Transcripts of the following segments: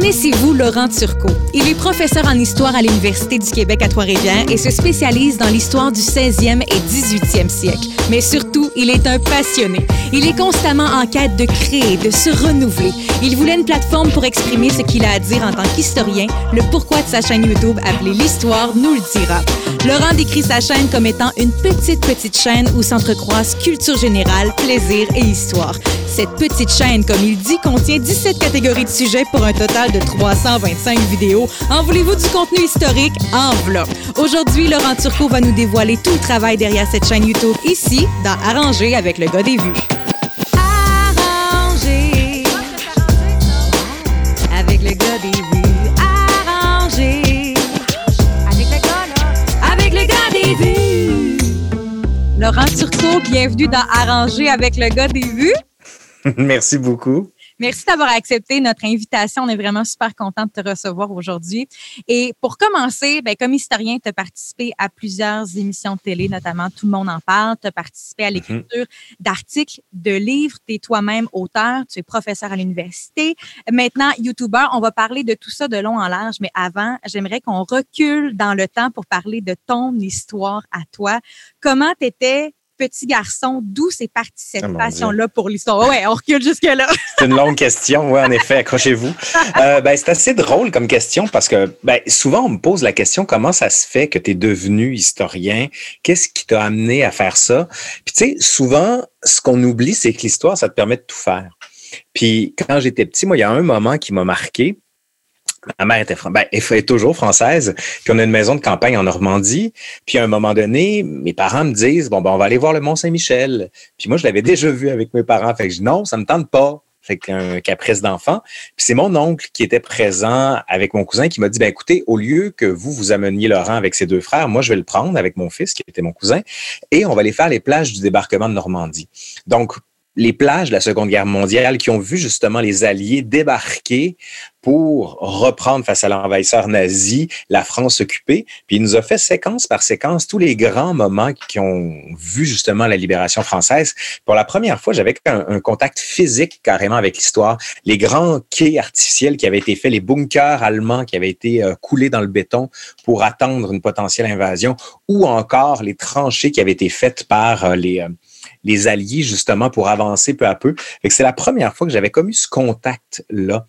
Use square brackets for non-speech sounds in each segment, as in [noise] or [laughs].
Connaissez-vous Laurent Turcot? Il est professeur en histoire à l'Université du Québec à Trois-Rivières et se spécialise dans l'histoire du 16e et 18e siècle. Mais surtout, il est un passionné. Il est constamment en quête de créer, de se renouveler. Il voulait une plateforme pour exprimer ce qu'il a à dire en tant qu'historien. Le pourquoi de sa chaîne YouTube appelée L'Histoire nous le dira. Laurent décrit sa chaîne comme étant une petite, petite chaîne où s'entrecroisent culture générale, plaisir et histoire. Cette petite chaîne, comme il dit, contient 17 catégories de sujets pour un total de 325 vidéos. En voulez-vous du contenu historique? En v'là. Aujourd'hui, Laurent Turcot va nous dévoiler tout le travail derrière cette chaîne YouTube ici, dans Arranger avec le gars des vues. Arranger avec le gars des vues. Arranger avec le gars, là. Avec le gars des vues. Laurent Turcot, bienvenue dans Arranger avec le gars des vues. [laughs] Merci beaucoup. Merci d'avoir accepté notre invitation. On est vraiment super content de te recevoir aujourd'hui. Et pour commencer, ben, comme historien, tu as participé à plusieurs émissions de télé, notamment Tout le monde en parle. Tu as participé à l'écriture d'articles, de livres. Tu es toi-même auteur. Tu es professeur à l'université. Maintenant, YouTuber. On va parler de tout ça de long en large. Mais avant, j'aimerais qu'on recule dans le temps pour parler de ton histoire à toi. Comment tu étais petit garçon, d'où c'est parti cette Oh mon passion-là pour l'histoire? Ouais, on recule jusque-là. [laughs] C'est une longue question, oui, en effet, accrochez-vous. Euh, ben, c'est assez drôle comme question parce que ben, souvent, on me pose la question comment ça se fait que tu es devenu historien? Qu'est-ce qui t'a amené à faire ça? Puis, tu sais, souvent, ce qu'on oublie, c'est que l'histoire, ça te permet de tout faire. Puis, quand j'étais petit, moi, il y a un moment qui m'a marqué. Ma mère était ben, est toujours française. Puis on a une maison de campagne en Normandie. Puis à un moment donné, mes parents me disent bon ben on va aller voir le Mont Saint-Michel. Puis moi je l'avais déjà vu avec mes parents. Fait que je dis non, ça me tente pas. Fait qu'un caprice d'enfant. Puis c'est mon oncle qui était présent avec mon cousin qui m'a dit ben écoutez, au lieu que vous vous ameniez Laurent avec ses deux frères, moi je vais le prendre avec mon fils qui était mon cousin et on va aller faire les plages du débarquement de Normandie. Donc les plages de la Seconde Guerre mondiale qui ont vu justement les Alliés débarquer pour reprendre face à l'envahisseur nazi la France occupée. Puis il nous a fait séquence par séquence tous les grands moments qui ont vu justement la libération française. Pour la première fois, j'avais un, contact physique carrément avec l'histoire. Les grands quais artificiels qui avaient été faits, les bunkers allemands qui avaient été euh, coulés dans le béton pour attendre une potentielle invasion, ou encore les tranchées qui avaient été faites par euh, les... Euh, les alliés justement pour avancer peu à peu. C'est la première fois que j'avais comme eu ce contact-là.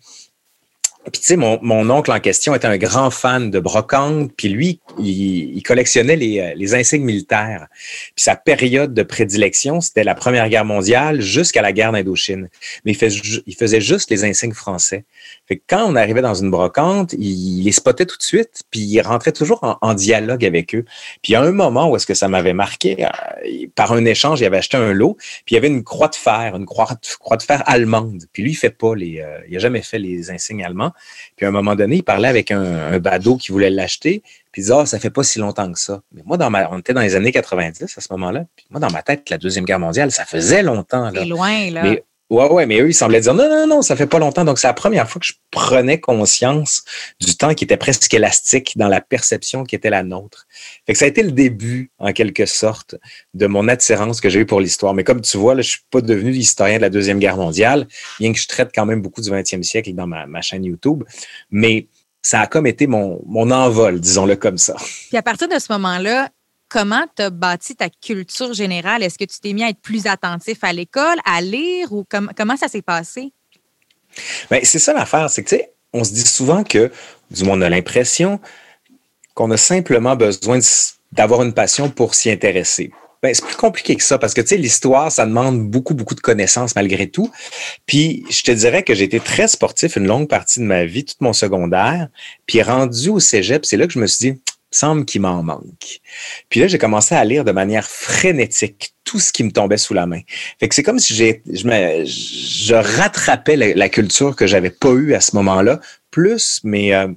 Puis tu sais, mon, mon, oncle en question était un grand fan de brocante, puis lui, il, il collectionnait les, les, insignes militaires. Puis sa période de prédilection, c'était la Première Guerre mondiale jusqu'à la guerre d'Indochine. Mais il, il, faisait juste les insignes français. Fait que quand on arrivait dans une brocante, il, il les spottait tout de suite, puis il rentrait toujours en, en, dialogue avec eux. Puis a un moment où est-ce que ça m'avait marqué, euh, par un échange, il avait acheté un lot, puis il y avait une croix de fer, une croix, croix de fer allemande. Puis lui, il fait pas les, euh, il a jamais fait les insignes allemands. Puis à un moment donné, il parlait avec un, un badaud qui voulait l'acheter. Puis il disait, ah, ça fait pas si longtemps que ça. Mais moi, dans ma, on était dans les années 90 à ce moment-là. Puis moi, dans ma tête, la Deuxième Guerre mondiale, ça faisait longtemps. C'est loin, là. Mais, ouais, ouais, mais eux, ils semblaient dire, non, non, non, ça fait pas longtemps. Donc, c'est la première fois que je prenais conscience du temps qui était presque élastique dans la perception qui était la nôtre. Fait que ça a été le début, en quelque sorte, de mon attirance que j'ai eue pour l'histoire. Mais comme tu vois, là, je suis pas devenu historien de la Deuxième Guerre mondiale, bien que je traite quand même beaucoup du 20e siècle dans ma, ma chaîne YouTube. Mais ça a comme été mon, mon envol, disons-le comme ça. Puis à partir de ce moment-là, comment tu as bâti ta culture générale? Est-ce que tu t'es mis à être plus attentif à l'école, à lire ou com comment ça s'est passé? Bien, c'est ça l'affaire, c'est que, tu sais, on se dit souvent que, du moins, on a l'impression qu'on a simplement besoin d'avoir une passion pour s'y intéresser. Ben, c'est plus compliqué que ça parce que tu l'histoire ça demande beaucoup beaucoup de connaissances malgré tout. Puis je te dirais que j'ai été très sportif une longue partie de ma vie, tout mon secondaire, puis rendu au cégep, c'est là que je me suis dit semble qu'il m'en manque. Puis là, j'ai commencé à lire de manière frénétique tout ce qui me tombait sous la main. Fait que c'est comme si j'ai, je, rattrapais la, culture que j'avais pas eue à ce moment-là, plus mes, euh,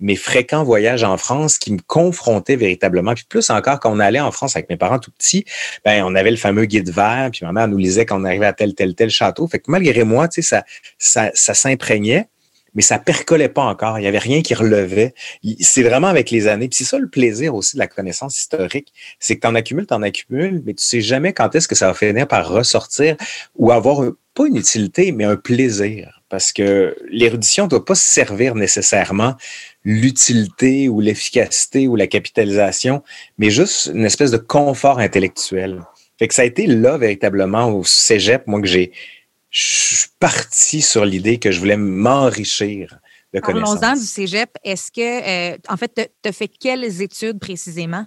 mes fréquents voyages en France qui me confrontaient véritablement. Puis plus encore, quand on allait en France avec mes parents tout petits, ben on avait le fameux guide vert, puis ma mère nous lisait quand on arrivait à tel, tel, tel château. Fait que malgré moi, tu sais, ça, ça, ça s'imprégnait. Mais ça percolait pas encore. Il y avait rien qui relevait. C'est vraiment avec les années. Puis c'est ça le plaisir aussi de la connaissance historique, c'est que tu en accumules, tu en accumules, mais tu sais jamais quand est-ce que ça va finir par ressortir ou avoir pas une utilité, mais un plaisir. Parce que l'érudition doit pas servir nécessairement l'utilité ou l'efficacité ou la capitalisation, mais juste une espèce de confort intellectuel. Fait que ça a été là véritablement au cégep, moi, que j'ai, je suis parti sur l'idée que je voulais m'enrichir de connaissances. Parlons-en du cégep. Est-ce que, euh, en fait, tu as fait quelles études précisément?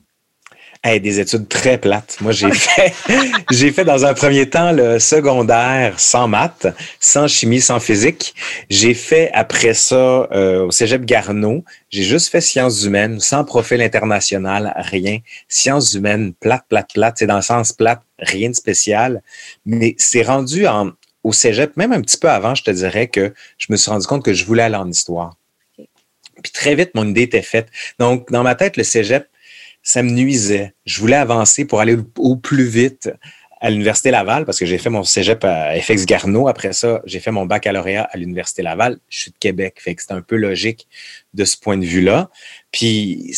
des études très plates. Moi, j'ai fait, [laughs] j'ai fait dans un premier temps le secondaire sans maths, sans chimie, sans physique. J'ai fait après ça euh, au Cégep Garneau. J'ai juste fait sciences humaines, sans profil international, rien. Sciences humaines, plate, plate, plate. C'est dans le sens plate, rien de spécial. Mais c'est rendu en, au Cégep, même un petit peu avant, je te dirais que je me suis rendu compte que je voulais aller en histoire. Puis très vite, mon idée était faite. Donc, dans ma tête, le Cégep, ça me nuisait. Je voulais avancer pour aller au plus vite à l'Université Laval parce que j'ai fait mon cégep à FX Garneau. Après ça, j'ai fait mon baccalauréat à l'Université Laval. Je suis de Québec, fait que c'est un peu logique de ce point de vue-là. Puis,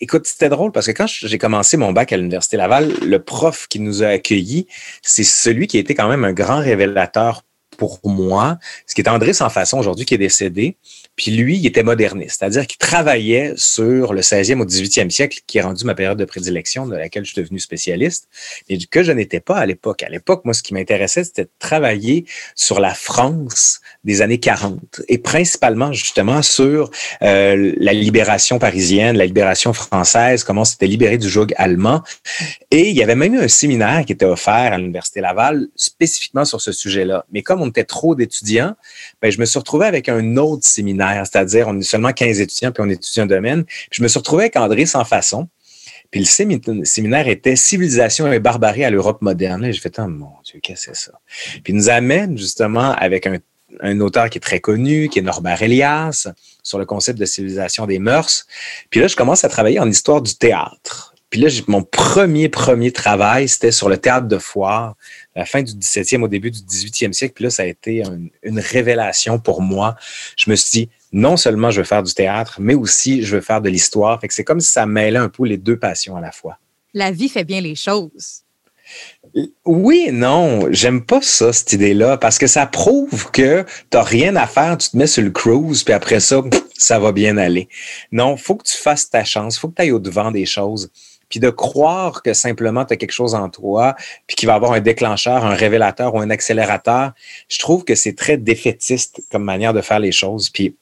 écoute, c'était drôle parce que quand j'ai commencé mon bac à l'Université Laval, le prof qui nous a accueillis, c'est celui qui a été quand même un grand révélateur pour moi, ce qui est André Sans Façon aujourd'hui qui est décédé. Puis lui, il était moderniste, c'est-à-dire qu'il travaillait sur le 16e au 18e siècle, qui est rendu ma période de prédilection, de laquelle je suis devenu spécialiste, mais que je n'étais pas à l'époque. À l'époque, moi, ce qui m'intéressait, c'était de travailler sur la France des années 40 et principalement justement sur euh, la libération parisienne, la libération française, comment c'était libéré du joug allemand. Et il y avait même eu un séminaire qui était offert à l'Université Laval spécifiquement sur ce sujet-là. Mais comme on était trop d'étudiants, ben, je me suis retrouvé avec un autre séminaire, c'est-à-dire on est seulement 15 étudiants puis on étudie un domaine. je me suis retrouvé avec André Sans Façon. Puis le séminaire était Civilisation et barbarie à l'Europe moderne. J'ai fait, oh mon Dieu, qu'est-ce que c'est ça? Puis il nous amène justement avec un un auteur qui est très connu, qui est Norbert Elias, sur le concept de civilisation des mœurs. Puis là, je commence à travailler en histoire du théâtre. Puis là, mon premier, premier travail, c'était sur le théâtre de foire, la fin du 17e, au début du 18e siècle. Puis là, ça a été une révélation pour moi. Je me suis dit, non seulement je veux faire du théâtre, mais aussi je veux faire de l'histoire. Fait que c'est comme si ça mêlait un peu les deux passions à la fois. La vie fait bien les choses. Oui non. J'aime pas ça, cette idée-là, parce que ça prouve que tu n'as rien à faire, tu te mets sur le cruise, puis après ça, ça va bien aller. Non, faut que tu fasses ta chance, faut que tu ailles au-devant des choses. Puis de croire que simplement tu as quelque chose en toi, puis qu'il va avoir un déclencheur, un révélateur ou un accélérateur, je trouve que c'est très défaitiste comme manière de faire les choses. Puis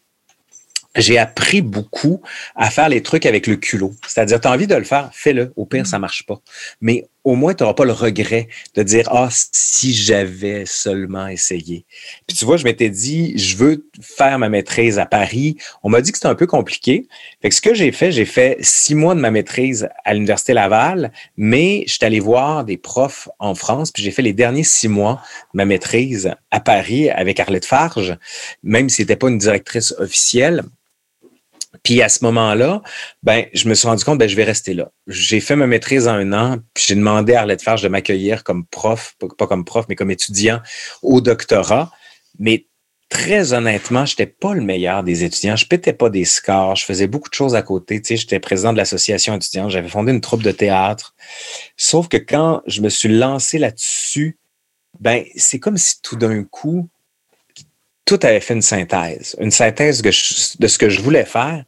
j'ai appris beaucoup à faire les trucs avec le culot. C'est-à-dire, tu as envie de le faire, fais-le. Au pire, ça marche pas. Mais au moins, tu n'auras pas le regret de dire, ah, si j'avais seulement essayé. Puis tu vois, je m'étais dit, je veux faire ma maîtrise à Paris. On m'a dit que c'était un peu compliqué. Fait que ce que j'ai fait, j'ai fait six mois de ma maîtrise à l'Université Laval, mais je suis allé voir des profs en France, puis j'ai fait les derniers six mois de ma maîtrise à Paris avec Arlette Farge, même si c'était pas une directrice officielle. Puis à ce moment-là, ben, je me suis rendu compte, ben, je vais rester là. J'ai fait ma maîtrise en un an, puis j'ai demandé à Arlette Farge de m'accueillir comme prof, pas comme prof, mais comme étudiant au doctorat. Mais très honnêtement, je n'étais pas le meilleur des étudiants. Je pétais pas des scores. Je faisais beaucoup de choses à côté. Tu sais, j'étais président de l'association étudiante. J'avais fondé une troupe de théâtre. Sauf que quand je me suis lancé là-dessus, ben, c'est comme si tout d'un coup, tout avait fait une synthèse, une synthèse de ce que je voulais faire,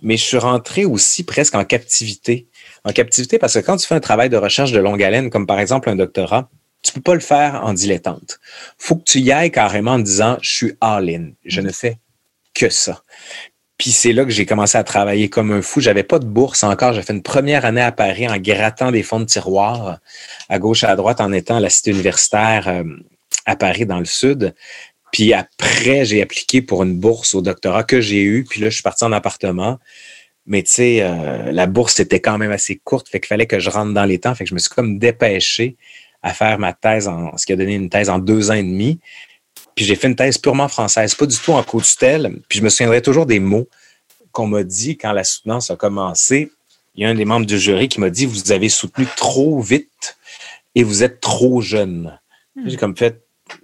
mais je suis rentré aussi presque en captivité. En captivité parce que quand tu fais un travail de recherche de longue haleine, comme par exemple un doctorat, tu peux pas le faire en dilettante. faut que tu y ailles carrément en disant, je suis all-in, je ne fais que ça. Puis c'est là que j'ai commencé à travailler comme un fou. J'avais pas de bourse encore. J'ai fait une première année à Paris en grattant des fonds de tiroir à gauche et à droite en étant à la cité universitaire euh, à Paris dans le sud. Puis après, j'ai appliqué pour une bourse au doctorat que j'ai eu. Puis là, je suis parti en appartement. Mais tu sais, euh, la bourse était quand même assez courte, fait qu'il fallait que je rentre dans les temps. Fait que je me suis comme dépêché à faire ma thèse, en, ce qui a donné une thèse en deux ans et demi. Puis j'ai fait une thèse purement française, pas du tout en co-tutelle. Puis je me souviendrai toujours des mots qu'on m'a dit quand la soutenance a commencé. Il y a un des membres du jury qui m'a dit Vous avez soutenu trop vite et vous êtes trop jeune. J'ai comme fait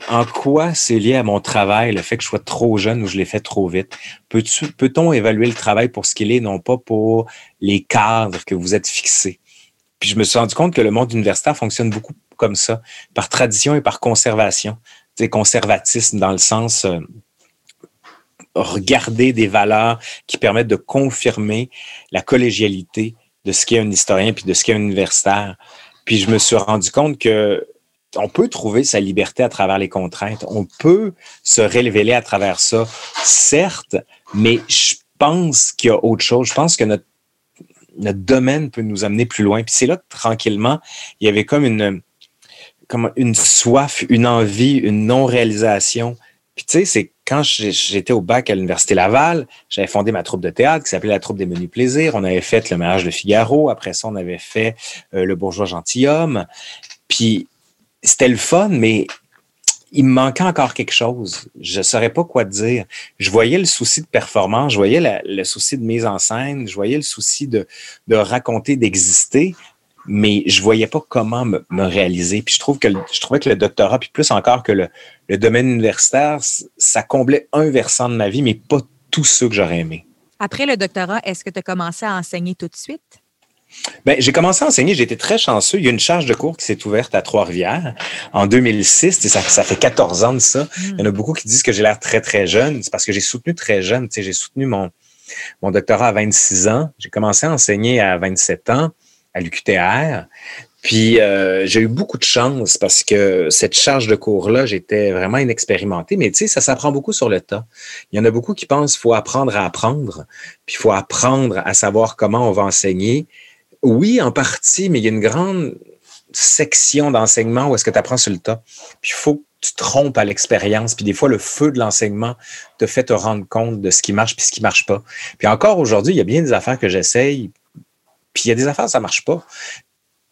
en quoi c'est lié à mon travail, le fait que je sois trop jeune ou je l'ai fait trop vite? Peut-on évaluer le travail pour ce qu'il est, non pas pour les cadres que vous êtes fixés? Puis je me suis rendu compte que le monde universitaire fonctionne beaucoup comme ça, par tradition et par conservation. C'est conservatisme dans le sens euh, regarder des valeurs qui permettent de confirmer la collégialité de ce qu'est un historien puis de ce qu'est un universitaire. Puis je me suis rendu compte que on peut trouver sa liberté à travers les contraintes. On peut se révéler à travers ça, certes, mais je pense qu'il y a autre chose. Je pense que notre, notre domaine peut nous amener plus loin. Puis c'est là que tranquillement, il y avait comme une, comme une soif, une envie, une non-réalisation. Puis tu sais, c'est quand j'étais au bac à l'Université Laval, j'avais fondé ma troupe de théâtre qui s'appelait la troupe des menus plaisirs. On avait fait le mariage de Figaro. Après ça, on avait fait euh, le bourgeois gentilhomme. Puis c'était le fun, mais il me manquait encore quelque chose. Je ne saurais pas quoi dire. Je voyais le souci de performance, je voyais le souci de mise en scène, je voyais le souci de, raconter, d'exister, mais je voyais pas comment me, réaliser. Puis je trouve que je trouvais que le doctorat, puis plus encore que le, le domaine universitaire, ça comblait un versant de ma vie, mais pas tous ceux que j'aurais aimé. Après le doctorat, est-ce que tu as commencé à enseigner tout de suite? Ben, j'ai commencé à enseigner, j'ai été très chanceux. Il y a une charge de cours qui s'est ouverte à Trois-Rivières en 2006. Ça, ça fait 14 ans de ça. Hmm. Il y en a beaucoup qui disent que j'ai l'air très, très jeune. C'est parce que j'ai soutenu très jeune. J'ai soutenu mon, mon doctorat à 26 ans. J'ai commencé à enseigner à 27 ans à l'UQTR. Puis euh, j'ai eu beaucoup de chance parce que cette charge de cours-là, j'étais vraiment inexpérimenté. Mais tu sais, ça s'apprend beaucoup sur le tas. Il y en a beaucoup qui pensent qu'il faut apprendre à apprendre, puis il faut apprendre à savoir comment on va enseigner. Oui, en partie, mais il y a une grande section d'enseignement où est-ce que tu apprends sur le tas. Puis il faut que tu trompes à l'expérience. Puis des fois, le feu de l'enseignement te fait te rendre compte de ce qui marche puis ce qui marche pas. Puis encore aujourd'hui, il y a bien des affaires que j'essaye. Puis il y a des affaires, ça marche pas.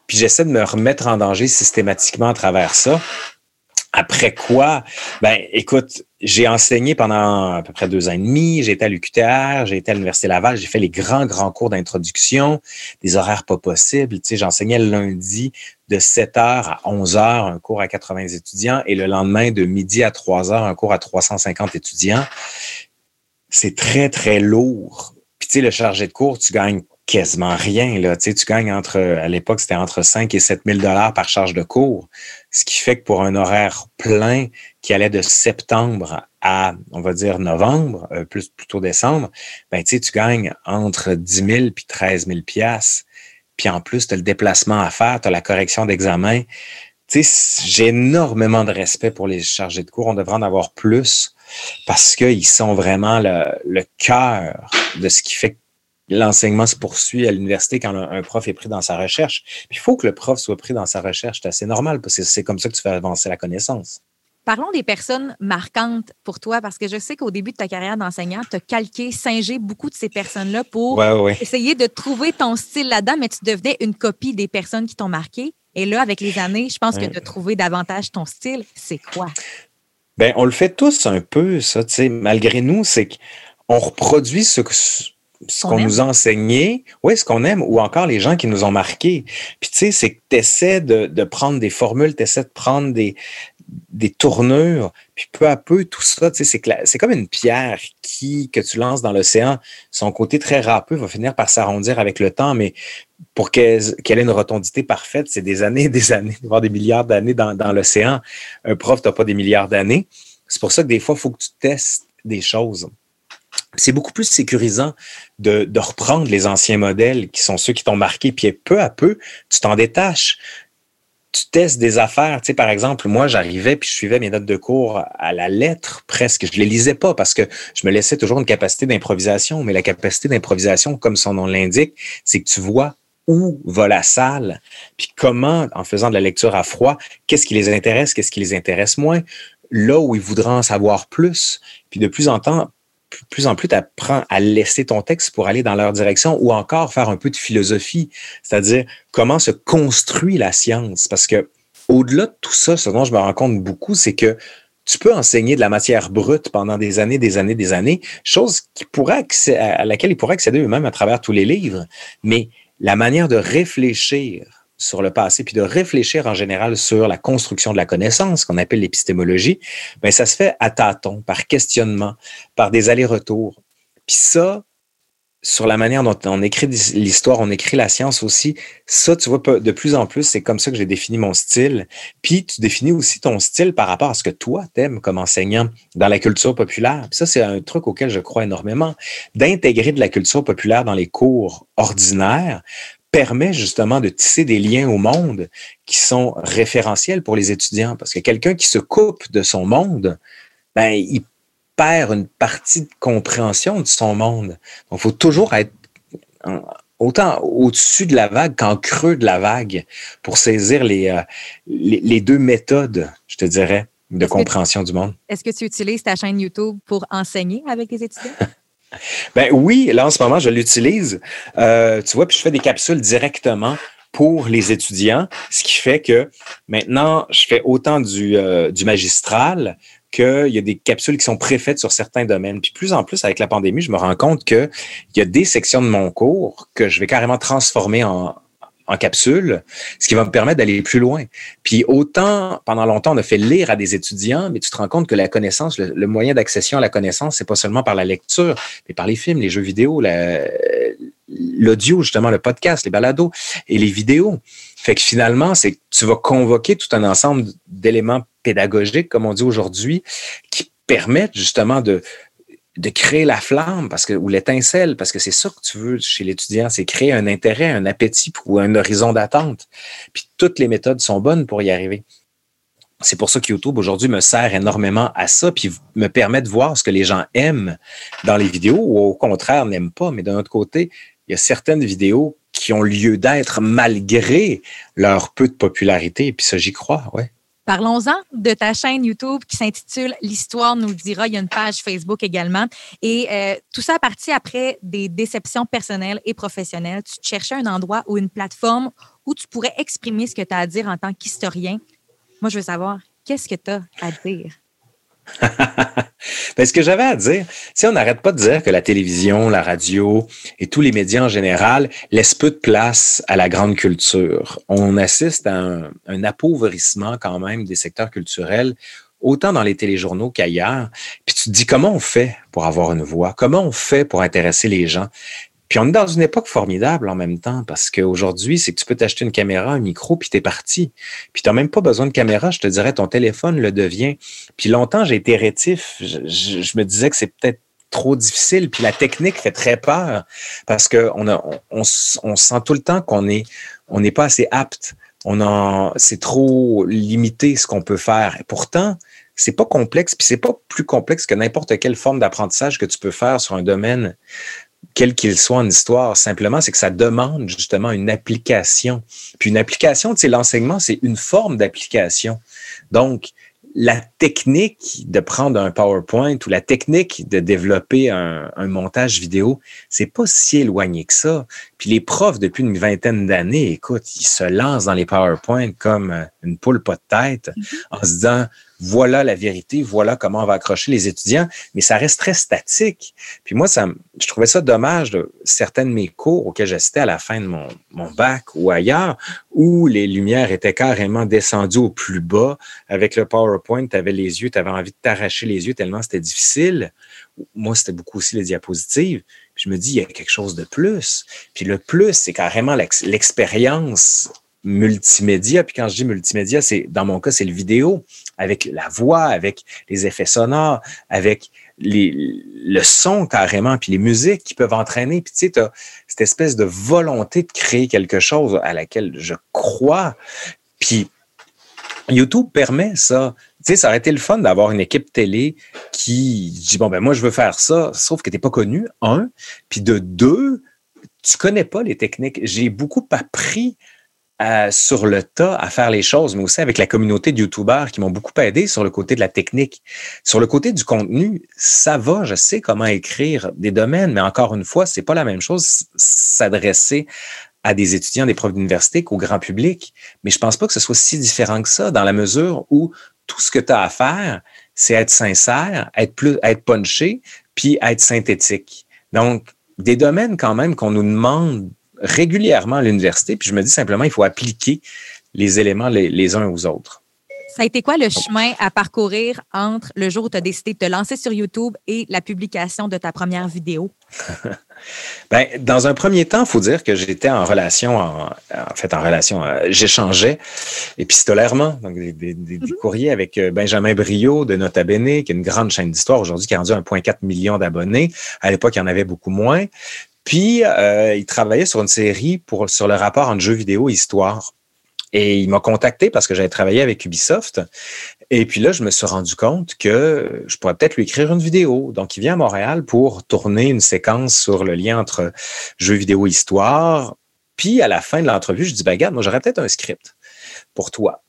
Puis j'essaie de me remettre en danger systématiquement à travers ça. Après quoi, ben écoute, j'ai enseigné pendant à peu près deux ans et demi. J'ai été à l'UQTR, j'ai été à l'Université Laval, j'ai fait les grands, grands cours d'introduction, des horaires pas possibles. Tu sais, j'enseignais le lundi de 7 h à 11 h un cours à 80 étudiants, et le lendemain de midi à 3 h un cours à 350 étudiants. C'est très, très lourd. Puis tu sais, le chargé de cours, tu gagnes quasiment rien. Tu, sais, gagnes entre, à l'époque, c'était entre 5 et 7 000 dollars par charge de cours. Ce qui fait que pour un horaire plein qui allait de septembre à, on va dire, novembre, euh, plus plutôt décembre, ben, tu gagnes entre 10 000 puis 13 000 piastres. Puis en plus, tu as le déplacement à faire, tu as la correction d'examen. J'ai énormément de respect pour les chargés de cours. On devrait en avoir plus parce qu'ils sont vraiment le, le cœur de ce qui fait que l'enseignement se poursuit à l'université quand un, prof est pris dans sa recherche. il faut que le prof soit pris dans sa recherche. C'est assez normal parce que c'est comme ça que tu fais avancer la connaissance. Parlons des personnes marquantes pour toi, parce que je sais qu'au début de ta carrière d'enseignant, tu as calqué, singé beaucoup de ces personnes-là pour essayer de trouver ton style là-dedans, mais tu devenais une copie des personnes qui t'ont marqué. Et là, avec les années, je pense que de trouver davantage ton style, c'est quoi? Ben, on le fait tous un peu, ça, tu sais. Malgré nous, c'est qu'on reproduit ce que ce qu'on nous a enseigné, oui, ce qu'on aime, ou encore les gens qui nous ont marqués. Puis tu sais, c'est que tu essaies de, de, prendre des formules, tu essaies de prendre des, des tournures, puis peu à peu, tout ça, tu sais, c'est comme une pierre qui, que tu lances dans l'océan. Son côté très râpeux va finir par s'arrondir avec le temps, mais pour qu'elle ait une rotondité parfaite, c'est des années, des années, voire des milliards d'années dans, dans l'océan. Un prof, tu pas des milliards d'années. C'est pour ça que des fois, il faut que tu testes des choses c'est beaucoup plus sécurisant de, reprendre les anciens modèles qui sont ceux qui t'ont marqué, puis peu à peu, tu t'en détaches. Tu testes des affaires. Tu sais, par exemple, moi, j'arrivais puis je suivais mes notes de cours à la lettre presque. Je les lisais pas parce que je me laissais toujours une capacité d'improvisation. Mais la capacité d'improvisation, comme son nom l'indique, c'est que tu vois où va la salle, puis comment, en faisant de la lecture à froid, qu'est-ce qui les intéresse, qu'est-ce qui les intéresse moins, là où ils voudraient en savoir plus. Puis de plus en temps, plus en plus, tu apprends à laisser ton texte pour aller dans leur direction ou encore faire un peu de philosophie, c'est-à-dire comment se construit la science. Parce que au-delà de tout ça, ce dont je me rends compte beaucoup, c'est que tu peux enseigner de la matière brute pendant des années, des années, des années, chose qui pourrait à laquelle ils pourraient accéder eux-mêmes à travers tous les livres. Mais la manière de réfléchir sur le passé, puis de réfléchir en général sur la construction de la connaissance, qu'on appelle l'épistémologie, ben ça se fait à tâtons, par questionnement, par des allers-retours. Puis ça, sur la manière dont on écrit l'histoire, on écrit la science aussi. Ça, tu vois, de plus en plus, c'est comme ça que j'ai défini mon style. Puis tu définis aussi ton style par rapport à ce que toi t'aimes comme enseignant dans la culture populaire. Puis ça, c'est un truc auquel je crois énormément. D'intégrer de la culture populaire dans les cours ordinaires permet justement de tisser des liens au monde qui sont référentiels pour les étudiants. Parce que quelqu'un qui se coupe de son monde, ben, il perd une partie de compréhension de son monde. Donc, il faut toujours être autant au-dessus de la vague qu'en creux de la vague pour saisir les, euh, les, deux méthodes, je te dirais, de compréhension du monde. Est-ce que tu utilises ta chaîne YouTube pour enseigner avec les étudiants? [laughs] ben oui, là en ce moment, je l'utilise. Euh, tu vois, puis je fais des capsules directement pour les étudiants, ce qui fait que maintenant, je fais autant du, euh, du magistral qu'il y a des capsules qui sont préfaites sur certains domaines. Puis plus en plus, avec la pandémie, je me rends compte qu'il y a des sections de mon cours que je vais carrément transformer en, en capsule, ce qui va me permettre d'aller plus loin. Puis autant, pendant longtemps, on a fait lire à des étudiants, mais tu te rends compte que la connaissance, le, moyen d'accession à la connaissance, c'est pas seulement par la lecture, mais par les films, les jeux vidéo, l'audio, justement, le podcast, les balados et les vidéos. Fait que finalement, c'est tu vas convoquer tout un ensemble d'éléments pédagogiques, comme on dit aujourd'hui, qui permettent justement de, de créer la flamme parce que, ou l'étincelle, parce que c'est ça que tu veux chez l'étudiant, c'est créer un intérêt, un appétit ou un horizon d'attente. Puis toutes les méthodes sont bonnes pour y arriver. C'est pour ça que YouTube aujourd'hui me sert énormément à ça, puis me permet de voir ce que les gens aiment dans les vidéos ou au contraire n'aiment pas. Mais d'un autre côté, il y a certaines vidéos qui ont lieu d'être malgré leur peu de popularité. Puis ça, j'y crois, ouais. Parlons-en de ta chaîne YouTube qui s'intitule L'Histoire nous le dira. Il y a une page Facebook également. Et euh, tout ça a parti après des déceptions personnelles et professionnelles. Tu cherchais un endroit ou une plateforme où tu pourrais exprimer ce que tu as à dire en tant qu'historien. Moi, je veux savoir, qu'est-ce que tu as à dire? [laughs] Ben, ce que j'avais à dire, c'est on n'arrête pas de dire que la télévision, la radio et tous les médias en général laissent peu de place à la grande culture. On assiste à un, un appauvrissement quand même des secteurs culturels autant dans les téléjournaux qu'ailleurs. Puis tu te dis comment on fait pour avoir une voix, comment on fait pour intéresser les gens? Puis on est dans une époque formidable en même temps parce qu'aujourd'hui, c'est que tu peux t'acheter une caméra, un micro, puis t'es parti. Puis tu n'as même pas besoin de caméra, je te dirais, ton téléphone le devient. Puis longtemps, j'ai été rétif. Je, me disais que c'est peut-être trop difficile. Puis la technique fait très peur parce qu'on on, sent tout le temps qu'on est on n'est pas assez apte. On en, c'est trop limité ce qu'on peut faire. Et pourtant, c'est pas complexe, puis c'est pas plus complexe que n'importe quelle forme d'apprentissage que tu peux faire sur un domaine quel qu'il soit en histoire, simplement, c'est que ça demande justement une application. Puis une application, tu sais, l'enseignement, c'est une forme d'application. Donc, la technique de prendre un PowerPoint ou la technique de développer un, montage vidéo, c'est pas si éloigné que ça. Puis les profs, depuis une vingtaine d'années, écoute, ils se lancent dans les PowerPoint comme une poule pas de tête mm-hmm. en se disant, voilà la vérité, voilà comment on va accrocher les étudiants, mais ça reste très statique. Puis moi, ça, je trouvais ça dommage de certains de mes cours auxquels j'assistais à la fin de mon, mon, bac ou ailleurs, où les lumières étaient carrément descendues au plus bas. Avec le PowerPoint, tu avais les yeux, tu avais envie de t'arracher les yeux tellement c'était difficile. Moi, c'était beaucoup aussi les diapositives. Puis je me dis, il y a quelque chose de plus. Puis le plus, c'est carrément l'expérience multimédia. Puis quand je dis multimédia, c'est dans mon cas, c'est le vidéo, avec la voix, avec les effets sonores, avec les, le son carrément, puis les musiques qui peuvent entraîner. Puis tu sais, tu as cette espèce de volonté de créer quelque chose à laquelle je crois. Puis YouTube permet ça. Tu sais, ça aurait été le fun d'avoir une équipe télé qui dit, bon, ben moi, je veux faire ça, sauf que tu n'es pas connu, un. Puis de deux, tu connais pas les techniques. J'ai beaucoup appris sur le tas à faire les choses, mais aussi avec la communauté de YouTubeurs qui m'ont beaucoup aidé sur le côté de la technique. Sur le côté du contenu, ça va, je sais comment écrire des domaines, mais encore une fois, c'est pas la même chose s'adresser à des étudiants, des profs d'université qu'au grand public. Mais je pense pas que ce soit si différent que ça, dans la mesure où tout ce que tu as à faire, c'est être sincère, être plus, être punché, puis être synthétique. Donc, des domaines quand même qu'on nous demande régulièrement à l'université, puis je me dis simplement, il faut appliquer les éléments les, uns aux autres. Ça a été quoi le chemin à parcourir entre le jour où tu as décidé de te lancer sur YouTube et la publication de ta première vidéo? [laughs] ben, dans un premier temps, il faut dire que j'étais en relation, en, fait, en relation, euh, j'échangeais épistolairement, donc des, mm-hmm. courriers avec euh, Benjamin Brio de Nota Bene, qui est une grande chaîne d'histoire aujourd'hui, qui a rendu 1,4 million d'abonnés. À l'époque, il y en avait beaucoup moins. Puis, euh, il travaillait sur une série pour, sur le rapport entre jeux vidéo et histoire. Et il m'a contacté parce que j'avais travaillé avec Ubisoft. Et puis là, je me suis rendu compte que je pourrais peut-être lui écrire une vidéo. Donc, il vient à Montréal pour tourner une séquence sur le lien entre jeux vidéo et histoire. Puis, à la fin de l'entrevue, je dis, ben, regarde, moi, j'aurais peut-être un script pour toi.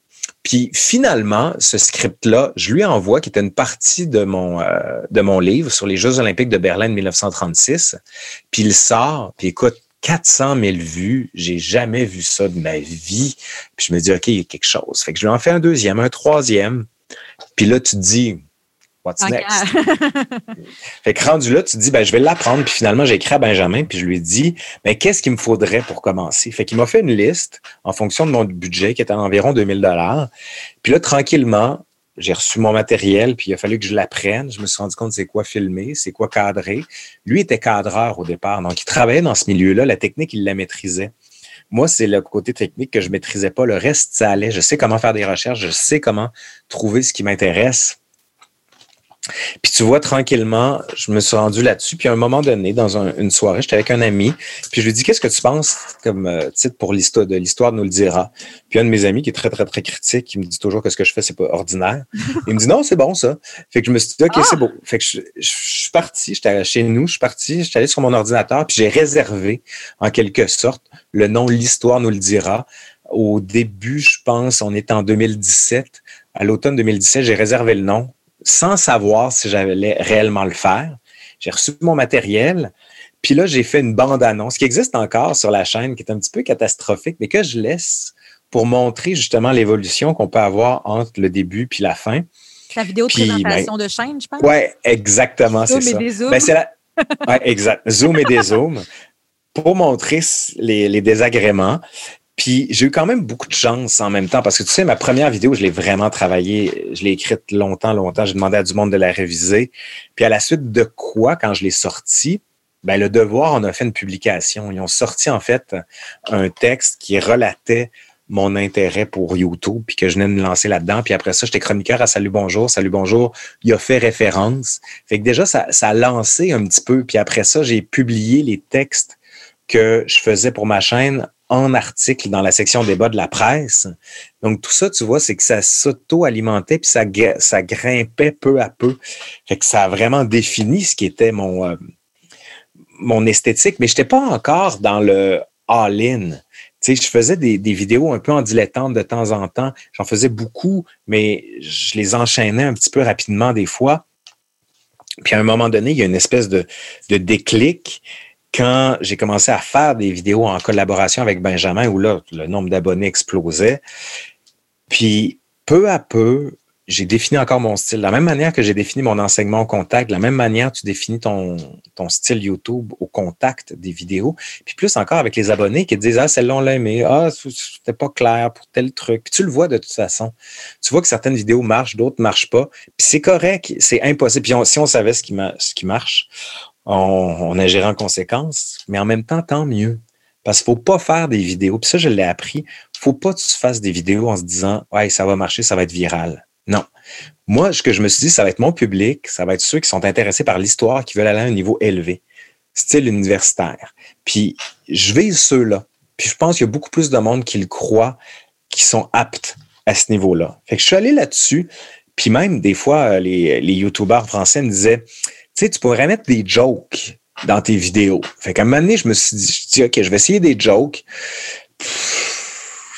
Puis finalement, ce script-là, je lui envoie, qui était une partie de mon, euh, de mon livre sur les Jeux olympiques de Berlin de 1936. Puis il sort, puis écoute, 400 000 vues, j'ai jamais vu ça de ma vie. Puis je me dis, OK, il y a quelque chose. Fait que je lui en fais un deuxième, un troisième. Puis là, tu te dis, What's next? [laughs] fait que rendu là, tu te dis, ben, je vais l'apprendre. Puis finalement, j'ai écrit à Benjamin, puis je lui ai dit, ben, qu'est-ce qu'il me faudrait pour commencer? Fait qu'il m'a fait une liste en fonction de mon budget qui était à environ 2000 dollars. Puis là, tranquillement, j'ai reçu mon matériel, puis il a fallu que je l'apprenne. Je me suis rendu compte c'est quoi filmer, c'est quoi cadrer. Lui était cadreur au départ, donc il travaillait dans ce milieu-là. La technique, il la maîtrisait. Moi, c'est le côté technique que je maîtrisais pas. Le reste, ça allait. Je sais comment faire des recherches, je sais comment trouver ce qui m'intéresse. Puis tu vois, tranquillement, je me suis rendu là-dessus. Puis à un moment donné, dans une soirée, j'étais avec un ami. Puis je lui dis, qu'est-ce que tu penses comme euh, titre pour l'histoire de l'histoire nous le dira? Puis un de mes amis qui est très, très, très critique, qui me dit toujours que ce que je fais, c'est pas ordinaire. Il me dit, non, c'est bon, ça. Fait que je me suis dit, OK, c'est ah! beau. Fait que je, suis parti, j'étais chez nous, je suis parti, j'étais allé sur mon ordinateur, puis j'ai réservé, en quelque sorte, le nom L'histoire nous le dira. Au début, je pense, on est en 2017. À l'automne 2017, j'ai réservé le nom sans savoir si j'allais réellement le faire. J'ai reçu mon matériel, puis là, j'ai fait une bande-annonce qui existe encore sur la chaîne, qui est un petit peu catastrophique, mais que je laisse pour montrer justement l'évolution qu'on peut avoir entre le début puis la fin. La vidéo de présentation ben, de chaîne, je pense? Oui, exactement, c'est ça. Des zooms. Ben, [laughs] ouais, exact. Zoom et des zooms pour montrer les, les désagréments. Puis j'ai eu quand même beaucoup de chance en même temps parce que tu sais, ma première vidéo, je l'ai vraiment travaillée, je l'ai écrite longtemps, longtemps. J'ai demandé à du monde de la réviser. Puis à la suite de quoi, quand je l'ai sortie, ben, le devoir on a fait une publication. Ils ont sorti en fait un texte qui relatait mon intérêt pour YouTube, puis que je venais de me lancer là-dedans. Puis après ça, j'étais chroniqueur à Salut Bonjour. Salut Bonjour, il a fait référence. Fait que déjà, ça, ça a lancé un petit peu. Puis après ça, j'ai publié les textes que je faisais pour ma chaîne en article dans la section débat de la presse. Donc, tout ça, tu vois, c'est que ça s'auto-alimentait puis ça, ça grimpait peu à peu. Fait que ça a vraiment défini ce qui était mon, euh, mon esthétique, mais je n'étais pas encore dans le all-in. Tu sais, je faisais des, des, vidéos un peu en dilettante de temps en temps. J'en faisais beaucoup, mais je les enchaînais un petit peu rapidement des fois. Puis à un moment donné, il y a une espèce de, de déclic quand j'ai commencé à faire des vidéos en collaboration avec Benjamin, où là, le nombre d'abonnés explosait. Puis, peu à peu, j'ai défini encore mon style. De la même manière que j'ai défini mon enseignement au contact, de la même manière tu définis ton, ton style YouTube au contact des vidéos. Puis plus encore avec les abonnés qui te disent Ah, celle-là, on l'a aimé. Ah, c'était pas clair pour tel truc. Puis tu le vois de toute façon. Tu vois que certaines vidéos marchent, d'autres marchent pas. Puis c'est correct, c'est impossible. Puis si on savait ce qui, ce qui marche, on, on en conséquence, mais en même temps, tant mieux. Parce qu'il ne faut pas faire des vidéos. Puis ça, je l'ai appris. Il ne faut pas que tu fasses des vidéos en se disant Ouais, ça va marcher, ça va être viral. Non. Moi, ce que je me suis dit, ça va être mon public, ça va être ceux qui sont intéressés par l'histoire, qui veulent aller à un niveau élevé, style universitaire. Puis je vais ceux-là. Puis je pense qu'il y a beaucoup plus de monde qui le croient, qui sont aptes à ce niveau-là. Fait que je suis allé là-dessus. Puis même, des fois, les, les YouTubeurs français me disaient sais, tu pourrais mettre des jokes dans tes vidéos. Fait qu'à un moment donné, je me suis dit, OK, je vais essayer des jokes.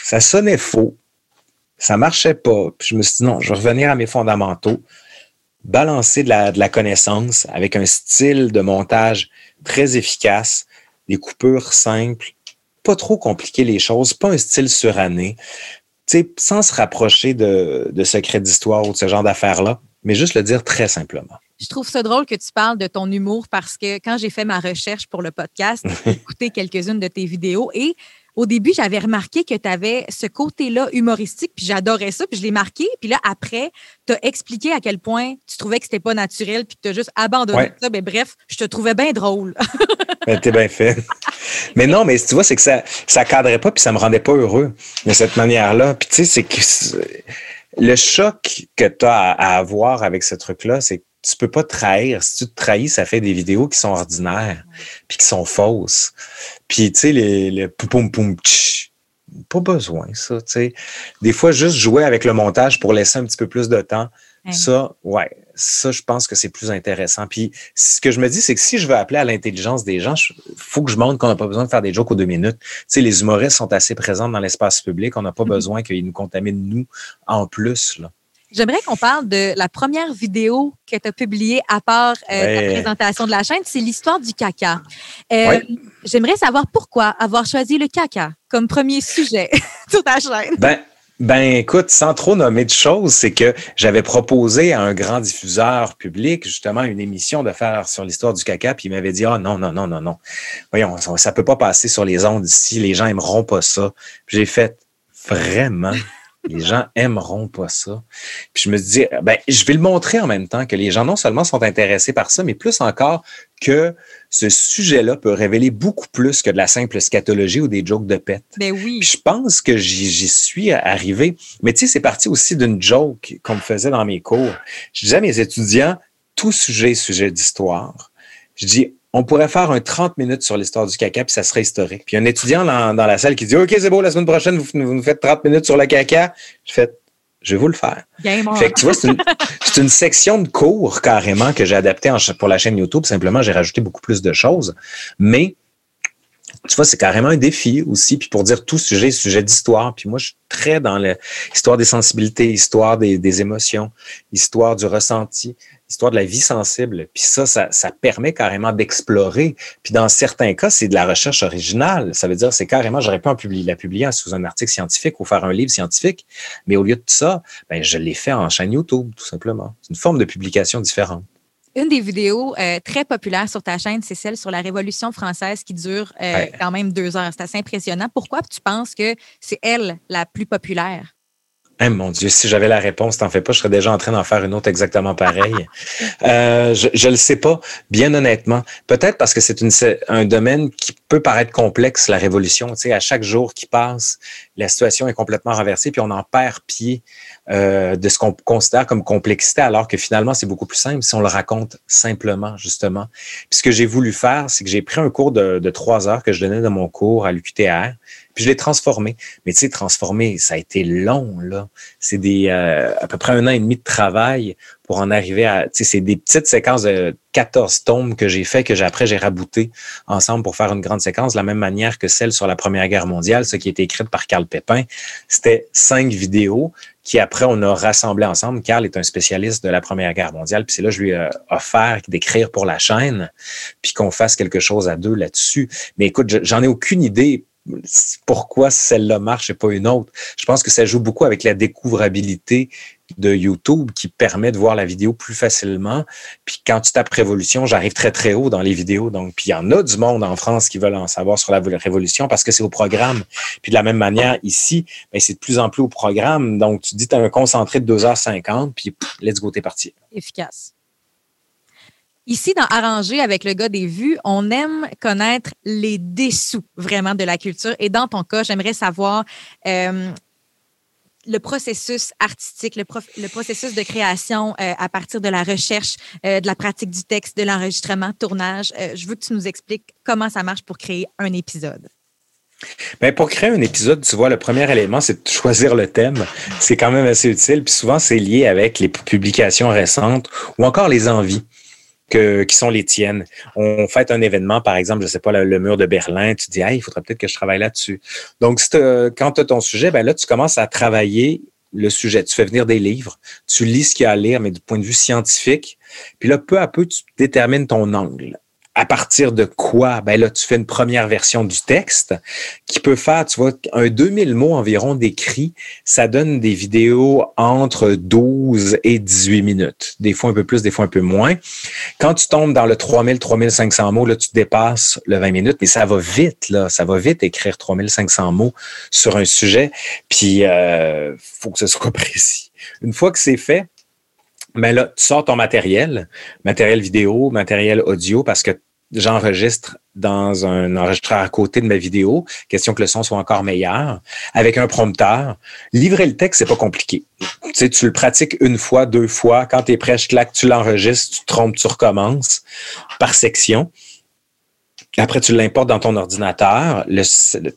ça sonnait faux. Ça marchait pas. Puis je me suis dit, non, je vais revenir à mes fondamentaux, balancer de la, de la connaissance avec un style de montage très efficace, des coupures simples, pas trop compliquer les choses, pas un style suranné, tu sais, sans se rapprocher de, de secrets d'histoire ou de ce genre d'affaires-là, mais juste le dire très simplement. Je trouve ça drôle que tu parles de ton humour parce que quand j'ai fait ma recherche pour le podcast, j'ai écouté quelques-unes de tes vidéos et au début, j'avais remarqué que tu avais ce côté-là humoristique, puis j'adorais ça, puis je l'ai marqué. Puis là, après, tu as expliqué à quel point tu trouvais que c'était pas naturel, puis que tu as juste abandonné ça. Mais bref, je te trouvais bien drôle. [laughs] ben, T'es bien fait. Mais non, mais tu vois, c'est que ça ça cadrait pas, puis ça me rendait pas heureux de cette manière-là. Puis tu sais, c'est que le choc que tu as à avoir avec ce truc-là, c'est tu peux pas trahir. Si tu te trahis, ça fait des vidéos qui sont ordinaires, puis qui sont fausses. Puis, tu sais, les, le poum poum pas besoin, ça, tu sais. Des fois, juste jouer avec le montage pour laisser un petit peu plus de temps, ça, ouais, ça, je pense que c'est plus intéressant. Puis, ce que je me dis, c'est que si je veux appeler à l'intelligence des gens, il faut que je montre qu'on n'a pas besoin de faire des jokes aux deux minutes. Tu sais, les humoristes sont assez présents dans l'espace public. On n'a pas mm-hmm. besoin qu'ils nous contaminent, nous, en plus, là. J'aimerais qu'on parle de la première vidéo que tu as publiée à part euh, ta présentation de la chaîne. C'est l'histoire du caca. Euh, j'aimerais savoir pourquoi avoir choisi le caca comme premier sujet [laughs] sur ta chaîne. Ben, ben, écoute, sans trop nommer de choses, c'est que j'avais proposé à un grand diffuseur public, justement, une émission de faire sur l'histoire du caca, puis il m'avait dit, ah non, non, non, non, non. Voyons, ça peut pas passer sur les ondes ici, les gens aimeront pas ça. J'ai fait, vraiment? Les gens aimeront pas ça. Puis je me dis, ben, je vais le montrer en même temps que les gens non seulement sont intéressés par ça, mais plus encore que ce sujet-là peut révéler beaucoup plus que de la simple scatologie ou des jokes de pète. Ben oui. je pense que j'y suis arrivé. Mais tu sais, c'est parti aussi d'une joke qu'on me faisait dans mes cours. Je disais à mes étudiants, tout sujet sujet d'histoire. Je dis, on pourrait faire un 30 minutes sur l'histoire du caca, puis ça serait historique. Puis un étudiant dans, la salle qui dit OK, c'est beau, la semaine prochaine, vous, nous faites 30 minutes sur le caca. Je fais je vais vous le faire. fait que, tu vois, c'est une, section de cours carrément que j'ai adapté pour la chaîne YouTube. Simplement, j'ai rajouté beaucoup plus de choses. Mais tu vois, c'est carrément un défi aussi. Puis pour dire tout sujet, sujet d'histoire. Puis moi, je suis très dans l'histoire des sensibilités, histoire des, émotions, histoire du ressenti, histoire de la vie sensible. Puis ça, ça, ça permet carrément d'explorer. Puis dans certains cas, c'est de la recherche originale. Ça veut dire, c'est carrément, j'aurais pu en publier, la publier sous un article scientifique ou faire un livre scientifique. Mais au lieu de ça, ben, je l'ai fait en chaîne YouTube, tout simplement. C'est une forme de publication différente. Une des vidéos euh, très populaires sur ta chaîne, c'est celle sur la Révolution française qui dure euh, quand même deux heures. C'est assez impressionnant. Pourquoi tu penses que c'est elle la plus populaire? Eh, mon Dieu, si j'avais la réponse, t'en fais pas, je serais déjà en train d'en faire une autre exactement pareille. [laughs] euh, je ne le sais pas, bien honnêtement. Peut-être parce que c'est un domaine qui peut paraître complexe, la révolution. Tu sais, à chaque jour qui passe, la situation est complètement renversée, puis on en perd pied euh, de ce qu'on considère comme complexité, alors que finalement, c'est beaucoup plus simple si on le raconte simplement, justement. Puis ce que j'ai voulu faire, c'est que j'ai pris un cours de, de trois heures que je donnais dans mon cours à l'UQTR, puis je l'ai transformé. Mais tu sais, transformé, ça a été long, là. C'est des euh, à peu près un an et demi de travail pour en arriver à. Tu sais, c'est des petites séquences de 14 tomes que j'ai fait, que j'ai, après j'ai rabouté ensemble pour faire une grande séquence, de la même manière que celle sur la Première Guerre mondiale, ce qui a été écrite par Carl Pépin. C'était cinq vidéos qui après on a rassemblé ensemble. Carl est un spécialiste de la Première Guerre mondiale, puis c'est là que je lui ai offert d'écrire pour la chaîne, puis qu'on fasse quelque chose à deux là-dessus. Mais écoute, j'en ai aucune idée pourquoi celle-là marche et pas une autre. Je pense que ça joue beaucoup avec la découvrabilité de YouTube qui permet de voir la vidéo plus facilement. Puis quand tu tapes Révolution, j'arrive très très haut dans les vidéos. Donc, puis il y en a du monde en France qui veulent en savoir sur la Révolution parce que c'est au programme. Puis de la même manière, ici, ben, c'est de plus en plus au programme. Donc, tu dis, tu as un concentré de 2h50, puis let's go, t'es parti. Efficace. Ici, dans Arranger avec le gars des vues, on aime connaître les dessous vraiment de la culture. Et dans ton cas, j'aimerais savoir euh, le processus artistique, le, processus de création euh, à partir de la recherche, euh, de la pratique du texte, de l'enregistrement, tournage. je veux que tu nous expliques comment ça marche pour créer un épisode. Bien, pour créer un épisode, tu vois, le premier élément, c'est de choisir le thème. C'est quand même assez utile. Puis souvent, c'est lié avec les publications récentes ou encore les envies qui sont les tiennes. On fait un événement, par exemple, je sais pas, le, mur de Berlin, tu dis, ah, il faudrait peut-être que je travaille là-dessus. Donc, quand tu as ton sujet, ben là, tu commences à travailler le sujet. Tu fais venir des livres, tu lis ce qu'il y a à lire, mais du point de vue scientifique. Puis là, peu à peu, tu détermines ton angle à partir de quoi? Ben là, tu fais une première version du texte qui peut faire, tu vois, un 2000 mots environ d'écrit. Ça donne des vidéos entre 12 et 18 minutes. Des fois un peu plus, des fois un peu moins. Quand tu tombes dans le 3000, 3500 mots, là, tu dépasses le 20 minutes, mais ça va vite, là. Ça va vite écrire 3500 mots sur un sujet. Puis, euh, faut que ce soit [laughs] précis. Une fois que c'est fait, ben là, tu sors ton matériel, matériel vidéo, matériel audio, parce que j'enregistre dans un enregistreur à côté de ma vidéo, question que le son soit encore meilleur, avec un prompteur. Livrer le texte, c'est pas compliqué. Tu tu le pratiques une fois, deux fois. Quand tu es prêt, je claque, tu l'enregistres, tu trompes, tu recommences par section. Après, tu l'importes dans ton ordinateur.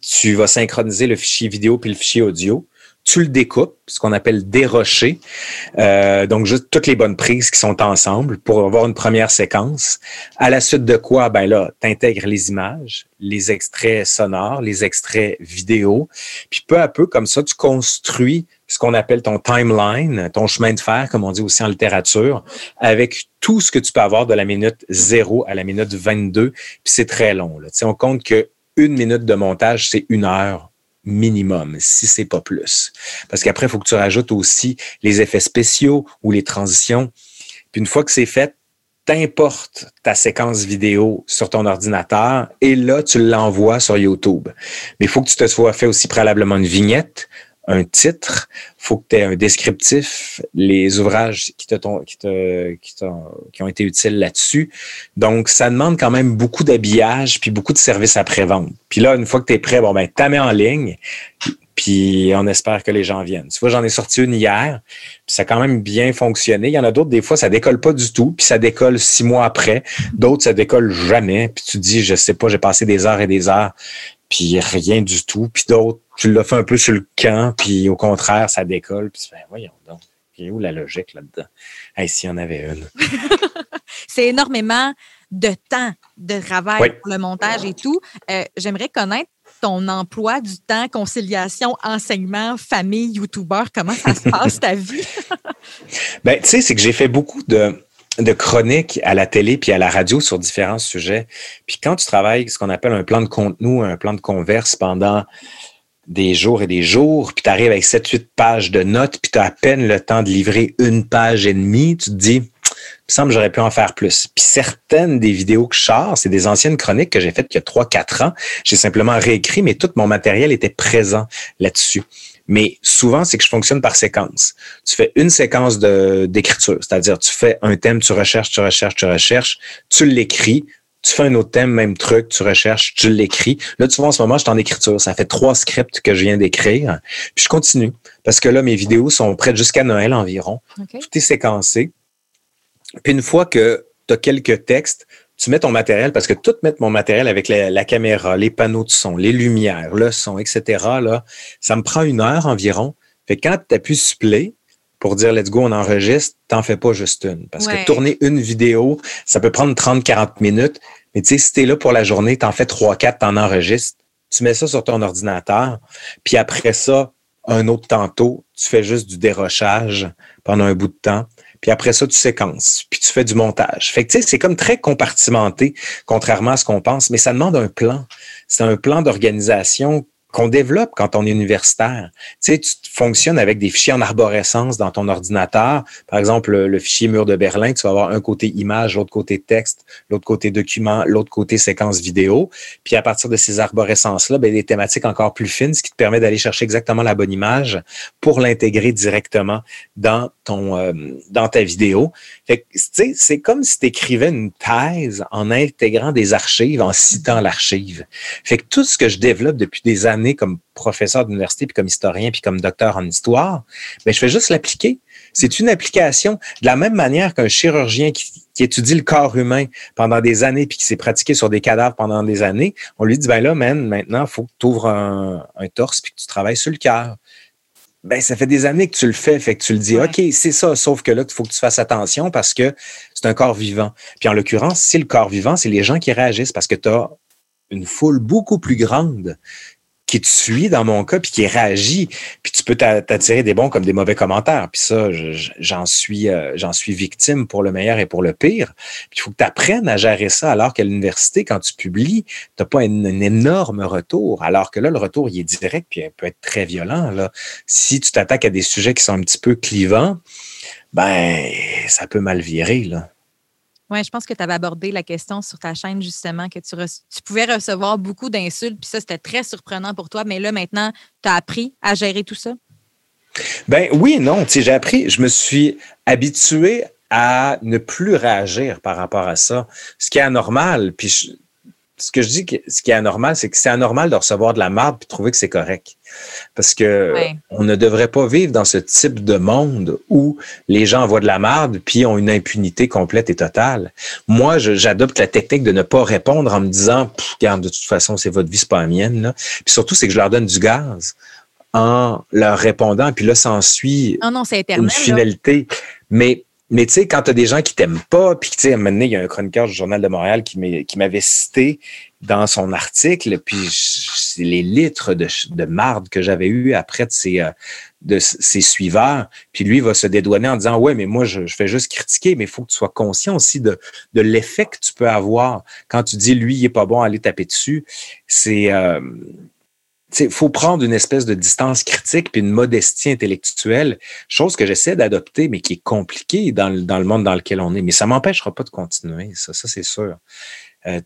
tu vas synchroniser le fichier vidéo puis le fichier audio tu le découpes, ce qu'on appelle dérocher. Euh, donc, juste toutes les bonnes prises qui sont ensemble pour avoir une première séquence. À la suite de quoi, ben là, tu intègres les images, les extraits sonores, les extraits vidéo. Puis peu à peu, comme ça, tu construis ce qu'on appelle ton timeline, ton chemin de fer, comme on dit aussi en littérature, avec tout ce que tu peux avoir de la minute 0 à la minute 22. Puis c'est très long. Là. on compte que une minute de montage, c'est une heure minimum, si c'est pas plus. Parce qu'après, il faut que tu rajoutes aussi les effets spéciaux ou les transitions. Puis une fois que c'est fait, t'importes ta séquence vidéo sur ton ordinateur et là, tu l'envoies sur YouTube. Mais il faut que tu te sois fait aussi préalablement une vignette, un titre, faut que tu aies un descriptif, les ouvrages qui, qui, qui, ont été utiles là-dessus. Donc, ça demande quand même beaucoup d'habillage puis beaucoup de services après-vente. Puis là, une fois que tu es prêt, bon, ben, tu mets en ligne, puis on espère que les gens viennent. Tu vois, j'en ai sorti une hier, puis ça a quand même bien fonctionné. Il y en a d'autres, des fois, ça décolle pas du tout, puis ça décolle six mois après. D'autres, ça décolle jamais. Puis tu dis, je sais pas, j'ai passé des heures et des heures puis rien du tout. Puis d'autres, tu l'as fait un peu sur le camp, puis au contraire, ça décolle. Puis ben, voyons donc, il où la logique là-dedans? Hey, s'il y en avait une. [laughs] C'est énormément de temps de travail pour le montage et tout. Euh, j'aimerais connaître ton emploi du temps, conciliation, enseignement, famille, youtubeur, comment ça se passe ta vie? [laughs] ben, tu sais, c'est que j'ai fait beaucoup de, de chroniques à la télé puis à la radio sur différents sujets. Puis quand tu travailles ce qu'on appelle un plan de contenu, un plan de converse pendant des jours et des jours, puis tu arrives avec 7-8 pages de notes, puis tu as à peine le temps de livrer une page et demie, tu te dis, il me semble j'aurais pu en faire plus. Puis certaines des vidéos que je sors, c'est des anciennes chroniques que j'ai faites il y a 3-4 ans. J'ai simplement réécrit, mais tout mon matériel était présent là-dessus. Mais souvent, c'est que je fonctionne par séquence. Tu fais une séquence d'écriture, c'est-à-dire tu fais un thème, tu recherches, tu recherches, tu recherches, tu l'écris, tu fais un autre thème, même truc, tu recherches, tu l'écris. Là, tu vois, en ce moment, je suis en écriture. Ça fait trois scripts que je viens d'écrire. Puis je continue. Parce que là, mes vidéos sont prêtes jusqu'à Noël environ. Tout est séquencé. Puis une fois que tu as quelques textes, tu mets ton matériel, parce que tout mettre mon matériel avec la, caméra, les panneaux de son, les lumières, le son, etc., là, ça me prend une heure environ. Fait que quand tu appuies sur play pour dire let's go, on enregistre, t'en fais pas juste une. Parce que tourner une vidéo, ça peut prendre 30-40 minutes. Mais tu sais, si t'es là pour la journée, t'en fais 3-4, t'en enregistres. Tu mets ça sur ton ordinateur. Puis après ça, un autre tantôt, tu fais juste du dérochage pendant un bout de temps. Puis après ça, tu séquences, puis tu fais du montage. Fait que tu sais, c'est comme très compartimenté, contrairement à ce qu'on pense, mais ça demande un plan. C'est un plan d'organisation qu'on développe quand on est universitaire. Tu sais, tu fonctionnes avec des fichiers en arborescence dans ton ordinateur. Par exemple, le, fichier mur de Berlin, tu vas avoir un côté image, l'autre côté texte, l'autre côté document, l'autre côté séquence vidéo. Puis à partir de ces arborescences-là, ben, des thématiques encore plus fines, ce qui te permet d'aller chercher exactement la bonne image pour l'intégrer directement dans ton euh, dans ta vidéo. Fait c'est comme si tu écrivais une thèse en intégrant des archives, en citant l'archive. Fait que tout ce que je développe depuis des années comme professeur d'université, puis comme historien, puis comme docteur en histoire, ben, je fais juste l'appliquer. C'est une application de la même manière qu'un chirurgien qui, étudie le corps humain pendant des années puis qui s'est pratiqué sur des cadavres pendant des années. On lui dit, ben là, man, maintenant, il faut que tu ouvres un, torse puis que tu travailles sur le cœur. Ben, ça fait des années que tu le fais, fait que tu le dis, OK, c'est ça, sauf que là, il faut que tu fasses attention parce que c'est un corps vivant. Puis en l'occurrence, si le corps vivant, c'est les gens qui réagissent parce que tu as une foule beaucoup plus grande qui te suit dans mon cas, puis qui réagit. Puis tu peux t'attirer des bons comme des mauvais commentaires. Puis ça, j'en suis, euh, j'en suis victime pour le meilleur et pour le pire. Puis il faut que tu apprennes à gérer ça, alors qu'à l'université, quand tu publies, tu n'as pas un, énorme retour. Alors que là, le retour, il est direct, puis il peut être très violent. Là. Si tu t'attaques à des sujets qui sont un petit peu clivants, ben, ça peut mal virer. Oui, je pense que tu avais abordé la question sur ta chaîne, justement, que tu, pouvais recevoir beaucoup d'insultes, puis ça, c'était très surprenant pour toi. Mais là, maintenant, tu as appris à gérer tout ça? Ben oui, non. J'ai appris, je me suis habitué à ne plus réagir par rapport à ça, ce qui est anormal. Puis ce que je dis, ce qui est anormal, c'est que c'est anormal de recevoir de la marde puis trouver que c'est correct. Parce que on ne devrait pas vivre dans ce type de monde où les gens envoient de la marde puis ont une impunité complète et totale. Moi, j'adopte la technique de ne pas répondre en me disant, regarde, de toute façon, c'est votre vie, c'est pas la mienne. Là. Puis surtout, c'est que je leur donne du gaz en leur répondant, puis là, s'ensuit une finalité. Mais mais tu sais, quand tu as des gens qui t'aiment pas, puis tu sais, à un moment il y a un chroniqueur du Journal de Montréal qui m'avait cité dans son article, puis c'est les litres de, de marde que j'avais eu après de ses, euh, de suiveurs. Puis lui va se dédouaner en disant Ouais, mais moi, je, fais juste critiquer, mais il faut que tu sois conscient aussi de, l'effet que tu peux avoir quand tu dis lui, il est pas bon, aller taper dessus. C'est. Euh, il faut prendre une espèce de distance critique puis une modestie intellectuelle, chose que j'essaie d'adopter, mais qui est compliquée dans le, dans le monde dans lequel on est. Mais ça m'empêchera pas de continuer, ça, ça c'est sûr. Euh,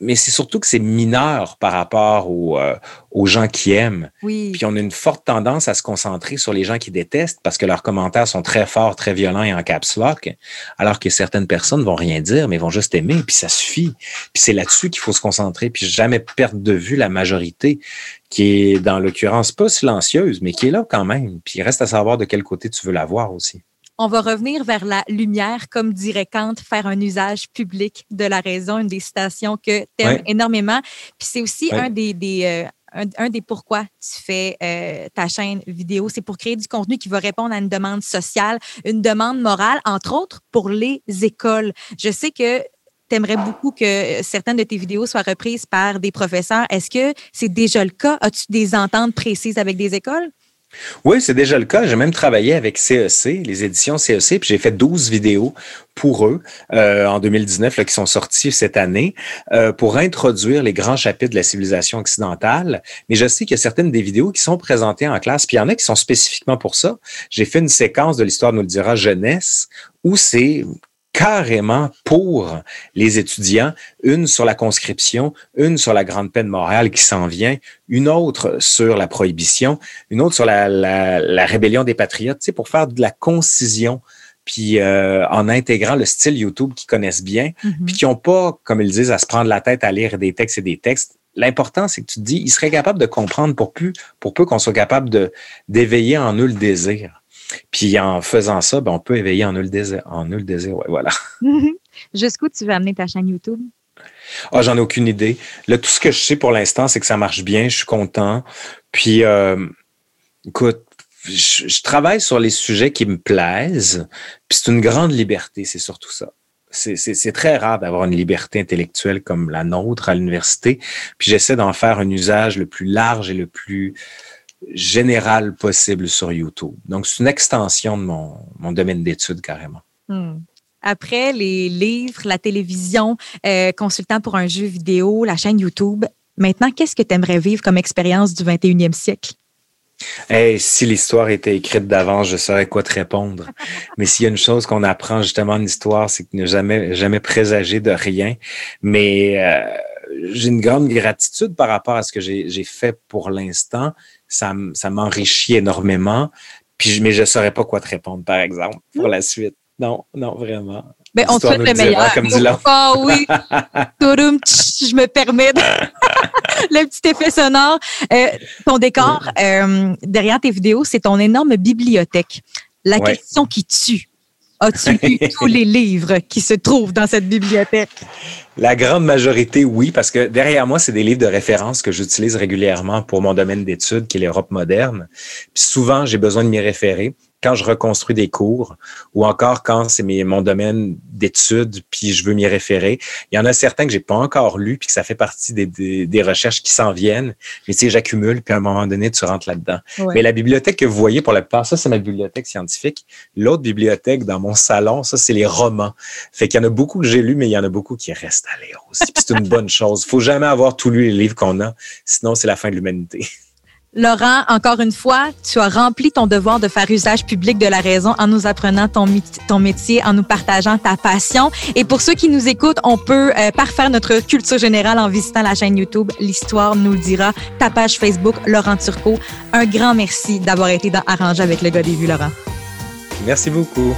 mais c'est surtout que c'est mineur par rapport euh, aux, gens qui aiment. Oui. Puis on a une forte tendance à se concentrer sur les gens qui détestent parce que leurs commentaires sont très forts, très violents et en caps lock, alors que certaines personnes vont rien dire, mais vont juste aimer, puis ça suffit. Puis c'est là-dessus qu'il faut se concentrer, puis jamais perdre de vue la majorité qui est, dans l'occurrence, pas silencieuse, mais qui est là quand même. Puis il reste à savoir de quel côté tu veux la voir aussi. On va revenir vers la lumière, comme dirait Kant, faire un usage public de la raison, une des citations que tu aimes énormément. Puis c'est aussi un des, des euh, un, des pourquoi tu fais euh, ta chaîne vidéo, c'est pour créer du contenu qui va répondre à une demande sociale, une demande morale, entre autres pour les écoles. Je sais que tu aimerais beaucoup que certaines de tes vidéos soient reprises par des professeurs. Est-ce que c'est déjà le cas? As-tu des ententes précises avec des écoles? Oui, c'est déjà le cas. J'ai même travaillé avec CEC, e les éditions CEC, e puis j'ai fait 12 vidéos pour eux euh, en 2019 là, qui sont sorties cette année euh, pour introduire les grands chapitres de la civilisation occidentale. Mais je sais qu'il y a certaines des vidéos qui sont présentées en classe, puis il y en a qui sont spécifiquement pour ça. J'ai fait une séquence de l'histoire nous le dira jeunesse où c'est carrément pour les étudiants, une sur la conscription, une sur la grande peine morale qui s'en vient, une autre sur la prohibition, une autre sur la, la, rébellion des patriotes, tu sais, pour faire de la concision puis euh, en intégrant le style YouTube qu'ils connaissent bien, mm-hmm. puis qui n'ont pas, comme ils disent, à se prendre la tête à lire des textes et des textes. L'important, c'est que tu te dis, ils seraient capables de comprendre pour, plus, pour peu qu'on soit capable d'éveiller en eux le désir. Puis en faisant ça, ben, on peut éveiller en eux le désir. En eux le désir, ouais, voilà. [laughs] Jusqu'où tu veux amener ta chaîne YouTube? Ah, j'en ai aucune idée. Là, tout ce que je sais pour l'instant, c'est que ça marche bien, je suis content. Puis, euh, écoute, je, travaille sur les sujets qui me plaisent, puis c'est une grande liberté, c'est surtout ça. C'est très rare d'avoir une liberté intellectuelle comme la nôtre à l'université, puis j'essaie d'en faire un usage le plus large et le plus général possible sur YouTube. Donc, c'est une extension de mon, domaine d'études carrément. Hmm. Après les livres, la télévision, euh, consultant pour un jeu vidéo, la chaîne YouTube, maintenant, qu'est-ce que tu aimerais vivre comme expérience du 21e siècle? si l'histoire était écrite d'avance, je saurais quoi te répondre. [laughs] Mais s'il y a une chose qu'on apprend justement en histoire, c'est que ne jamais, jamais présager de rien. Mais euh, j'ai une grande gratitude par rapport à ce que j'ai fait pour l'instant ça, ça m'enrichit énormément. Puis, mais je ne saurais pas quoi te répondre, par exemple, pour la suite. Non, non, vraiment. Ben, on te souhaite le meilleur. Comme dit ah oui. je me permets [laughs] le petit effet sonore. Euh, ton décor, euh, derrière tes vidéos, c'est ton énorme bibliothèque. La question qui tue. As-tu lu [laughs] tous les livres qui se trouvent dans cette bibliothèque? La grande majorité, oui, parce que derrière moi, c'est des livres de référence que j'utilise régulièrement pour mon domaine d'études, qui est l'Europe moderne. Puis souvent, j'ai besoin de m'y référer. Quand je reconstruis des cours ou encore quand c'est mon domaine d'études puis je veux m'y référer. Il y en a certains que j'ai pas encore lus puis que ça fait partie des, des, recherches qui s'en viennent. Mais tu sais, j'accumule puis à un moment donné, tu rentres là-dedans. Mais la bibliothèque que vous voyez pour la plupart, ça, c'est ma bibliothèque scientifique. L'autre bibliothèque dans mon salon, ça, c'est les romans. Fait qu'il y en a beaucoup que j'ai lus, mais il y en a beaucoup qui restent à lire aussi. c'est une bonne [laughs] chose. Faut jamais avoir tout lu les livres qu'on a. Sinon, c'est la fin de l'humanité. Laurent, encore une fois, tu as rempli ton devoir de faire usage public de la raison en nous apprenant ton, métier, en nous partageant ta passion. Et pour ceux qui nous écoutent, on peut euh, parfaire notre culture générale en visitant la chaîne YouTube L'Histoire nous le dira, ta page Facebook Laurent Turcot. Un grand merci d'avoir été dans Arranger avec le gars des vues, Laurent. Merci beaucoup.